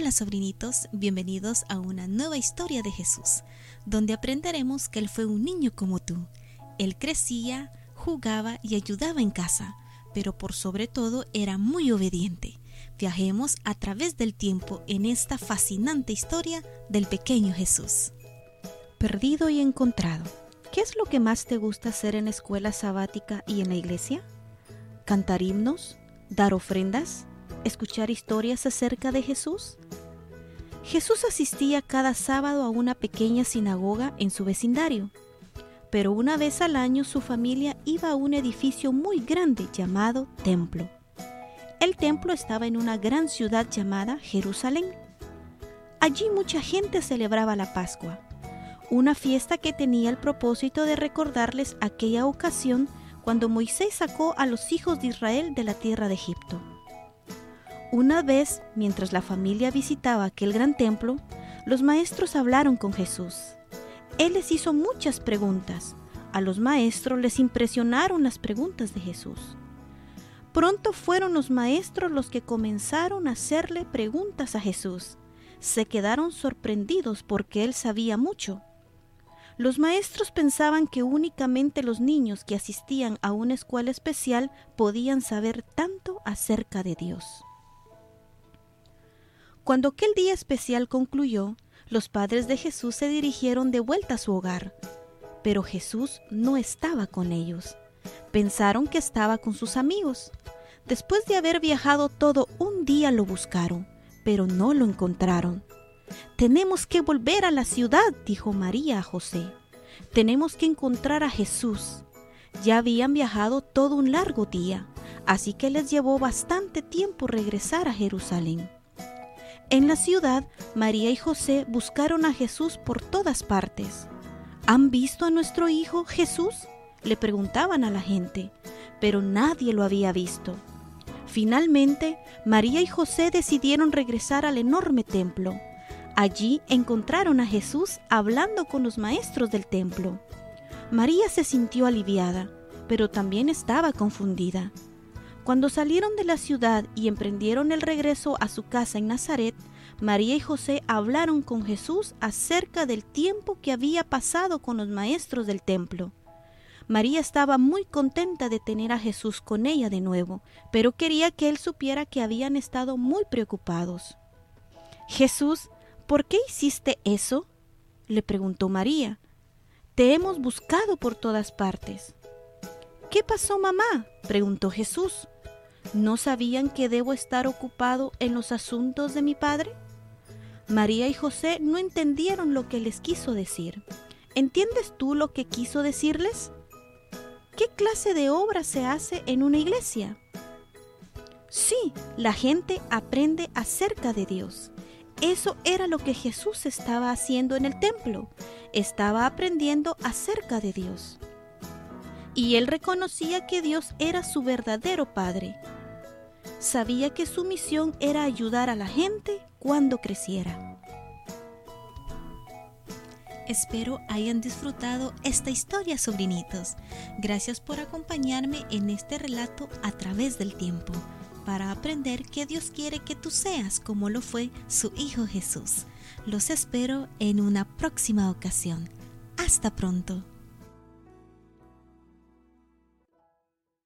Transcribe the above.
Hola sobrinitos, bienvenidos a una nueva historia de Jesús, donde aprenderemos que Él fue un niño como tú. Él crecía, jugaba y ayudaba en casa, pero por sobre todo era muy obediente. Viajemos a través del tiempo en esta fascinante historia del pequeño Jesús. Perdido y encontrado. ¿Qué es lo que más te gusta hacer en la escuela sabática y en la iglesia? ¿Cantar himnos? ¿Dar ofrendas? ¿Escuchar historias acerca de Jesús? Jesús asistía cada sábado a una pequeña sinagoga en su vecindario, pero una vez al año su familia iba a un edificio muy grande llamado templo. El templo estaba en una gran ciudad llamada Jerusalén. Allí mucha gente celebraba la Pascua, una fiesta que tenía el propósito de recordarles aquella ocasión cuando Moisés sacó a los hijos de Israel de la tierra de Egipto. Una vez, mientras la familia visitaba aquel gran templo, los maestros hablaron con Jesús. Él les hizo muchas preguntas. A los maestros les impresionaron las preguntas de Jesús. Pronto fueron los maestros los que comenzaron a hacerle preguntas a Jesús. Se quedaron sorprendidos porque él sabía mucho. Los maestros pensaban que únicamente los niños que asistían a una escuela especial podían saber tanto acerca de Dios. Cuando aquel día especial concluyó, los padres de Jesús se dirigieron de vuelta a su hogar, pero Jesús no estaba con ellos. Pensaron que estaba con sus amigos. Después de haber viajado todo un día lo buscaron, pero no lo encontraron. Tenemos que volver a la ciudad, dijo María a José. Tenemos que encontrar a Jesús. Ya habían viajado todo un largo día, así que les llevó bastante tiempo regresar a Jerusalén. En la ciudad, María y José buscaron a Jesús por todas partes. ¿Han visto a nuestro hijo Jesús? le preguntaban a la gente, pero nadie lo había visto. Finalmente, María y José decidieron regresar al enorme templo. Allí encontraron a Jesús hablando con los maestros del templo. María se sintió aliviada, pero también estaba confundida. Cuando salieron de la ciudad y emprendieron el regreso a su casa en Nazaret, María y José hablaron con Jesús acerca del tiempo que había pasado con los maestros del templo. María estaba muy contenta de tener a Jesús con ella de nuevo, pero quería que él supiera que habían estado muy preocupados. Jesús, ¿por qué hiciste eso? le preguntó María. Te hemos buscado por todas partes. ¿Qué pasó, mamá? preguntó Jesús. ¿No sabían que debo estar ocupado en los asuntos de mi padre? María y José no entendieron lo que les quiso decir. ¿Entiendes tú lo que quiso decirles? ¿Qué clase de obra se hace en una iglesia? Sí, la gente aprende acerca de Dios. Eso era lo que Jesús estaba haciendo en el templo. Estaba aprendiendo acerca de Dios. Y él reconocía que Dios era su verdadero Padre sabía que su misión era ayudar a la gente cuando creciera. Espero hayan disfrutado esta historia, sobrinitos. Gracias por acompañarme en este relato a través del tiempo, para aprender que Dios quiere que tú seas como lo fue su Hijo Jesús. Los espero en una próxima ocasión. Hasta pronto.